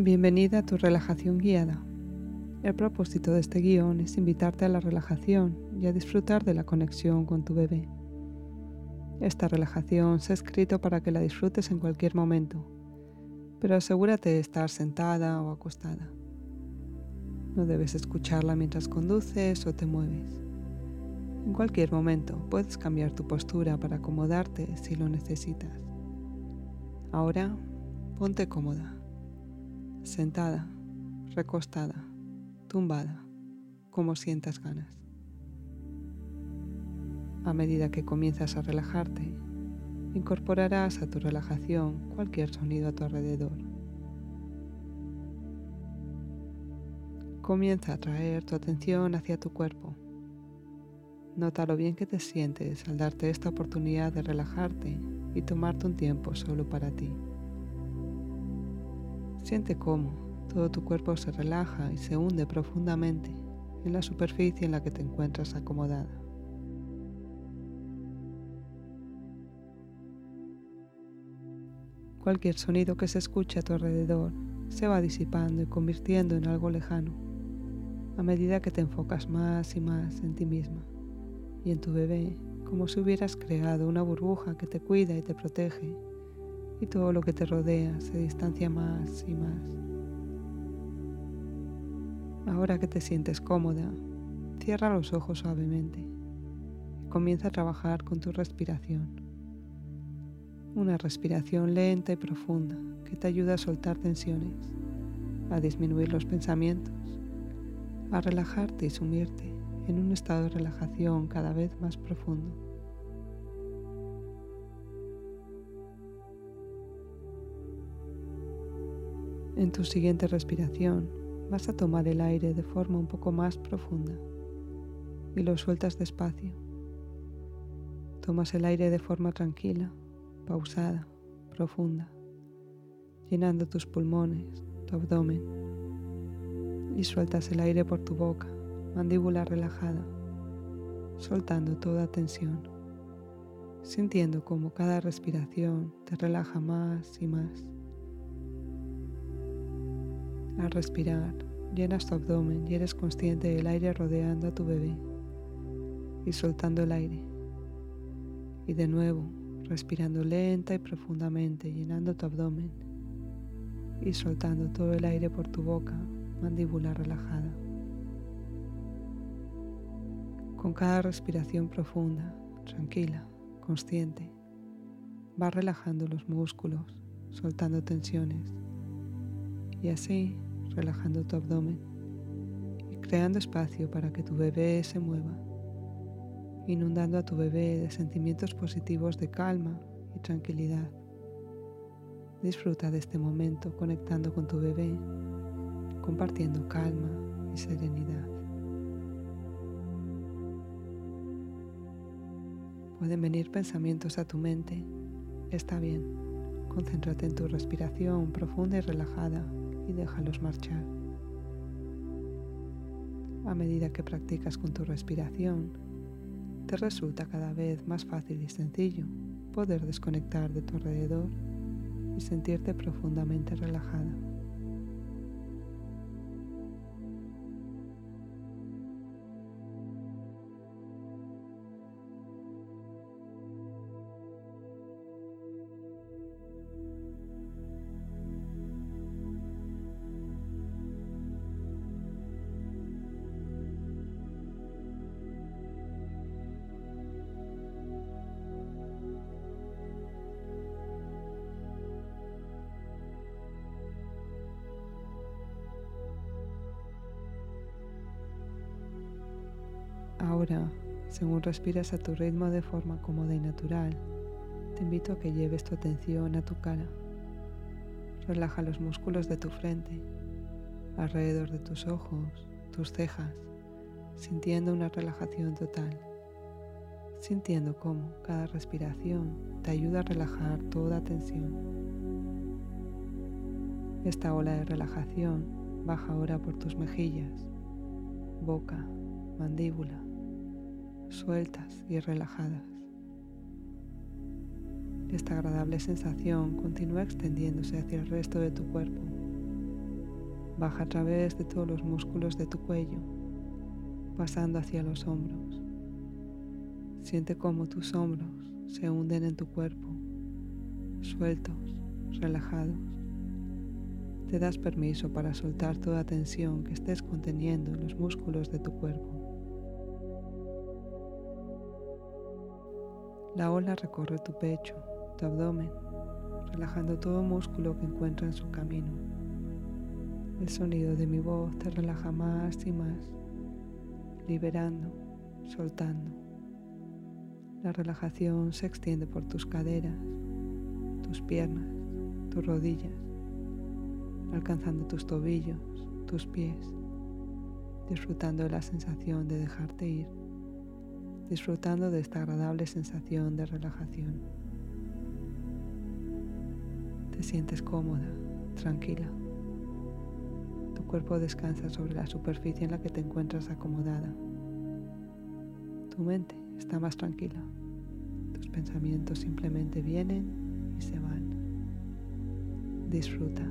Bienvenida a tu relajación guiada. El propósito de este guion es invitarte a la relajación y a disfrutar de la conexión con tu bebé. Esta relajación se ha escrito para que la disfrutes en cualquier momento, pero asegúrate de estar sentada o acostada. No debes escucharla mientras conduces o te mueves. En cualquier momento puedes cambiar tu postura para acomodarte si lo necesitas. Ahora, ponte cómoda sentada, recostada, tumbada, como sientas ganas. A medida que comienzas a relajarte, incorporarás a tu relajación cualquier sonido a tu alrededor. Comienza a traer tu atención hacia tu cuerpo. Nota lo bien que te sientes al darte esta oportunidad de relajarte y tomarte un tiempo solo para ti. Siente cómo todo tu cuerpo se relaja y se hunde profundamente en la superficie en la que te encuentras acomodada. Cualquier sonido que se escuche a tu alrededor se va disipando y convirtiendo en algo lejano a medida que te enfocas más y más en ti misma y en tu bebé, como si hubieras creado una burbuja que te cuida y te protege y todo lo que te rodea se distancia más y más. Ahora que te sientes cómoda, cierra los ojos suavemente y comienza a trabajar con tu respiración. Una respiración lenta y profunda que te ayuda a soltar tensiones, a disminuir los pensamientos, a relajarte y sumirte en un estado de relajación cada vez más profundo. En tu siguiente respiración vas a tomar el aire de forma un poco más profunda y lo sueltas despacio. Tomas el aire de forma tranquila, pausada, profunda, llenando tus pulmones, tu abdomen y sueltas el aire por tu boca, mandíbula relajada, soltando toda tensión, sintiendo como cada respiración te relaja más y más. Al respirar, llenas tu abdomen y eres consciente del aire rodeando a tu bebé y soltando el aire. Y de nuevo, respirando lenta y profundamente, llenando tu abdomen y soltando todo el aire por tu boca, mandíbula relajada. Con cada respiración profunda, tranquila, consciente, vas relajando los músculos, soltando tensiones y así relajando tu abdomen y creando espacio para que tu bebé se mueva, inundando a tu bebé de sentimientos positivos de calma y tranquilidad. Disfruta de este momento conectando con tu bebé, compartiendo calma y serenidad. Pueden venir pensamientos a tu mente, está bien, concéntrate en tu respiración profunda y relajada y déjalos marchar. A medida que practicas con tu respiración, te resulta cada vez más fácil y sencillo poder desconectar de tu alrededor y sentirte profundamente relajada. Ahora, según respiras a tu ritmo de forma cómoda y natural, te invito a que lleves tu atención a tu cara. Relaja los músculos de tu frente, alrededor de tus ojos, tus cejas, sintiendo una relajación total, sintiendo cómo cada respiración te ayuda a relajar toda tensión. Esta ola de relajación baja ahora por tus mejillas, boca, mandíbula, sueltas y relajadas. Esta agradable sensación continúa extendiéndose hacia el resto de tu cuerpo, Baja a través de todos los músculos de tu cuello, pasando hacia los hombros. Siente cómo tus hombros se hunden en tu cuerpo, sueltos, relajados. Te das permiso para soltar toda tensión que estés conteniendo en los músculos de tu cuerpo. La ola recorre tu pecho, tu abdomen, relajando todo músculo que encuentra en su camino. El sonido de mi voz te relaja más y más, liberando, soltando. La relajación se extiende por tus caderas, tus piernas, tus rodillas, alcanzando tus tobillos, tus pies, disfrutando de la sensación de dejarte ir, disfrutando de esta agradable sensación de relajación. Te sientes cómoda, tranquila. Tu cuerpo descansa sobre la superficie en la que te encuentras acomodada. Tu mente está más tranquila. Tus pensamientos simplemente vienen y se van. Disfruta.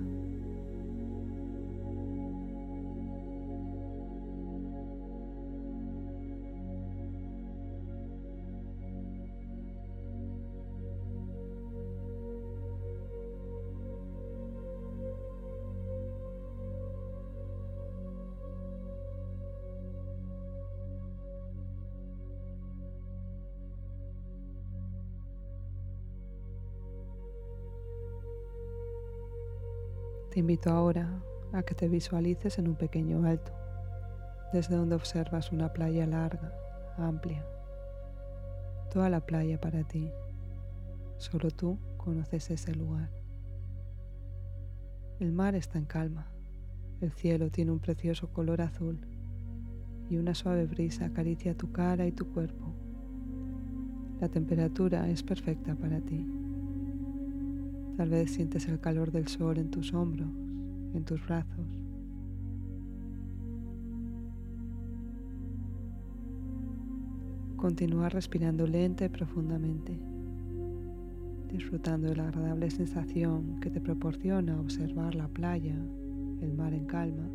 Te invito ahora a que te visualices en un pequeño alto, desde donde observas una playa larga, amplia. Toda la playa para ti. Solo tú conoces ese lugar. El mar está en calma. El cielo tiene un precioso color azul y una suave brisa acaricia tu cara y tu cuerpo. La temperatura es perfecta para ti. Tal vez sientes el calor del sol en tus hombros, en tus brazos. Continúa respirando lenta y profundamente, disfrutando de la agradable sensación que te proporciona observar la playa, el mar en calma.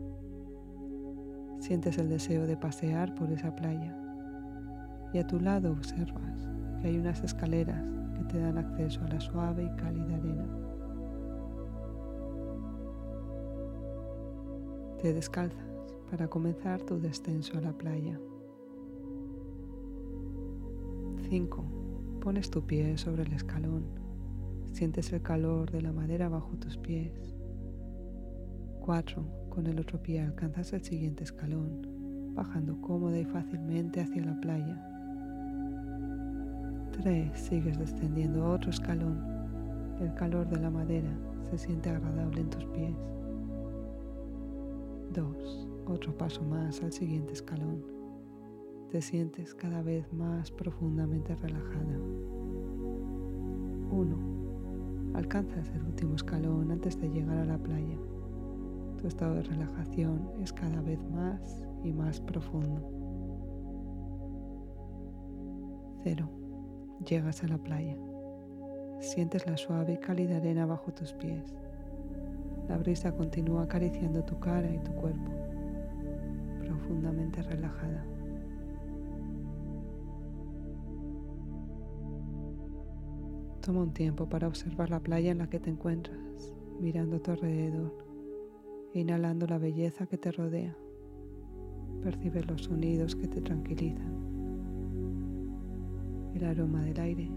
Sientes el deseo de pasear por esa playa y a tu lado observas que hay unas escaleras te dan acceso a la suave y cálida arena. Te descalzas para comenzar tu descenso a la playa. 5. Pones tu pie sobre el escalón. Sientes el calor de la madera bajo tus pies. 4. Con el otro pie alcanzas el siguiente escalón, bajando cómoda y fácilmente hacia la playa. 3. Sigues descendiendo otro escalón. El calor de la madera se siente agradable en tus pies. 2. Otro paso más al siguiente escalón. Te sientes cada vez más profundamente relajada. 1. Alcanzas el último escalón antes de llegar a la playa. Tu estado de relajación es cada vez más y más profundo. 0. Llegas a la playa. Sientes la suave y cálida arena bajo tus pies. La brisa continúa acariciando tu cara y tu cuerpo, profundamente relajada. Toma un tiempo para observar la playa en la que te encuentras, mirando a tu alrededor inhalando la belleza que te rodea. Percibes los sonidos que te tranquilizan el aroma del aire.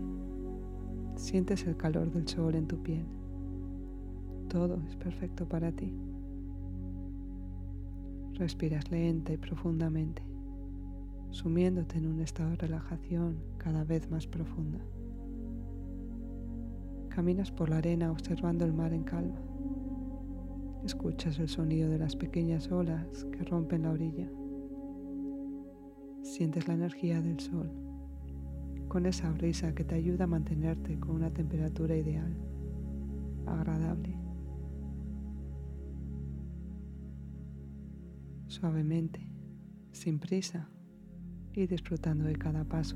Sientes el calor del sol en tu piel. Todo es perfecto para ti. Respiras lenta y profundamente, sumiéndote en un estado de relajación cada vez más profunda. Caminas por la arena observando el mar en calma. Escuchas el sonido de las pequeñas olas que rompen la orilla. Sientes la energía del sol con esa brisa que te ayuda a mantenerte con una temperatura ideal, agradable. Suavemente, sin prisa y disfrutando de cada paso,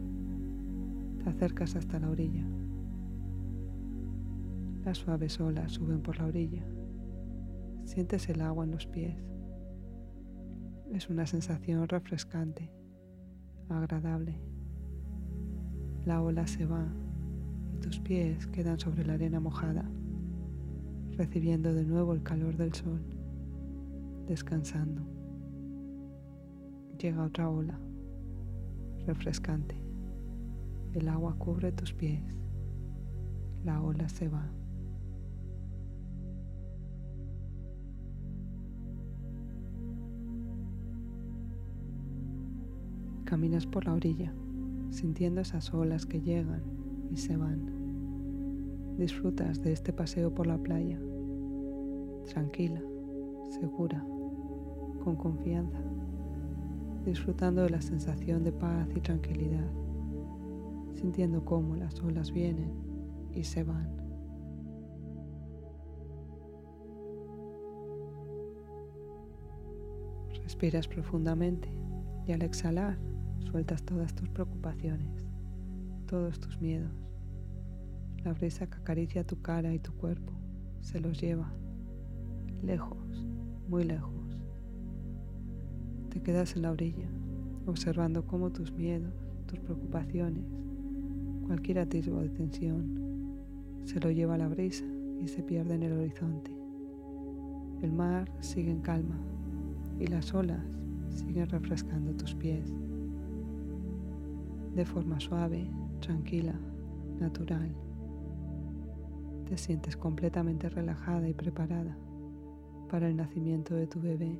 te acercas hasta la orilla. Las suaves olas suben por la orilla. sientes el agua en los pies. Es una sensación refrescante, agradable. La ola se va y tus pies quedan sobre la arena mojada, recibiendo de nuevo el calor del sol, descansando. Llega otra ola, refrescante. El agua cubre tus pies. La ola se va. Caminas por la orilla, sintiendo esas olas que llegan y se van. Disfrutas de este paseo por la playa, tranquila, segura, con confianza, disfrutando de la sensación de paz y tranquilidad, sintiendo cómo las olas vienen y se van. Respiras profundamente y al exhalar Sueltas todas tus preocupaciones, todos tus miedos. La brisa que acaricia tu cara y tu cuerpo se los lleva lejos, muy lejos. Te quedas en la orilla, observando cómo tus miedos, tus preocupaciones, cualquier atisbo de tensión, se lo lleva la brisa y se pierde en el horizonte. El mar sigue en calma y las olas siguen refrescando tus pies de forma suave, tranquila, natural. Te sientes completamente relajada y preparada para el nacimiento de tu bebé,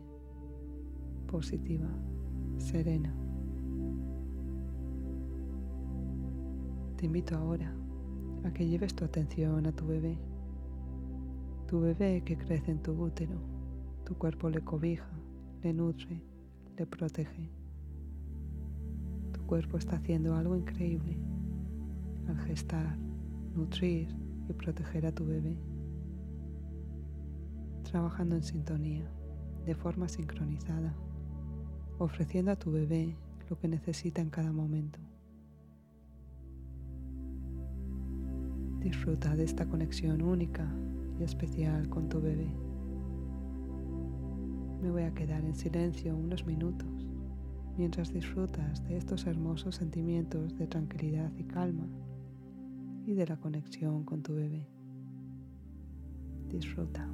positiva, serena. Te invito ahora a que lleves tu atención a tu bebé, tu bebé que crece en tu útero, tu cuerpo le cobija, le nutre, le protege cuerpo está haciendo algo increíble al gestar, nutrir y proteger a tu bebé, trabajando en sintonía, de forma sincronizada, ofreciendo a tu bebé lo que necesita en cada momento. Disfruta de esta conexión única y especial con tu bebé. Me voy a quedar en silencio unos minutos mientras disfrutas de estos hermosos sentimientos de tranquilidad y calma y de la conexión con tu bebé. Disfruta.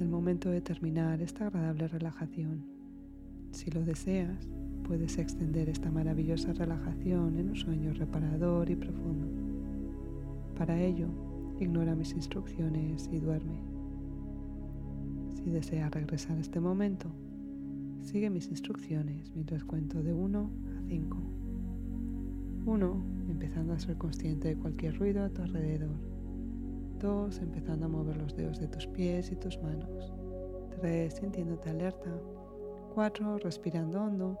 El momento de terminar esta agradable relajación. Si lo deseas, puedes extender esta maravillosa relajación en un sueño reparador y profundo. Para ello, ignora mis instrucciones y duerme. Si deseas regresar a este momento, sigue mis instrucciones mientras cuento de 1 a 5. 1. Empezando a ser consciente de cualquier ruido a tu alrededor. 2. Empezando a mover los dedos de tus pies y tus manos. 3. Sintiéndote alerta. 4. Respirando hondo.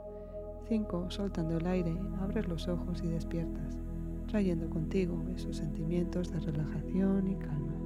5. Soltando el aire, abres los ojos y despiertas, trayendo contigo esos sentimientos de relajación y calma.